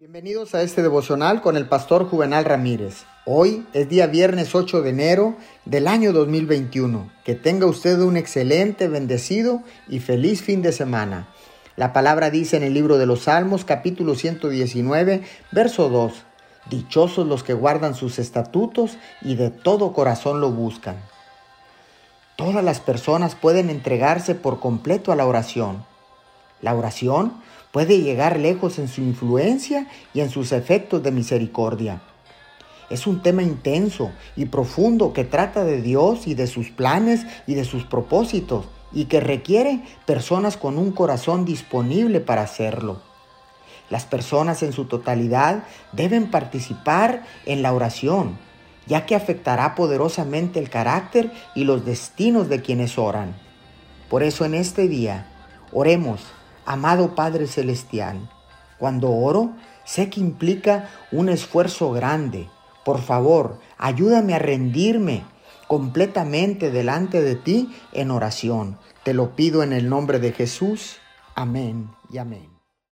Bienvenidos a este devocional con el pastor Juvenal Ramírez. Hoy es día viernes 8 de enero del año 2021. Que tenga usted un excelente, bendecido y feliz fin de semana. La palabra dice en el libro de los Salmos capítulo 119, verso 2. Dichosos los que guardan sus estatutos y de todo corazón lo buscan. Todas las personas pueden entregarse por completo a la oración. La oración puede llegar lejos en su influencia y en sus efectos de misericordia. Es un tema intenso y profundo que trata de Dios y de sus planes y de sus propósitos y que requiere personas con un corazón disponible para hacerlo. Las personas en su totalidad deben participar en la oración, ya que afectará poderosamente el carácter y los destinos de quienes oran. Por eso en este día, oremos Amado Padre Celestial, cuando oro, sé que implica un esfuerzo grande. Por favor, ayúdame a rendirme completamente delante de ti en oración. Te lo pido en el nombre de Jesús. Amén y amén.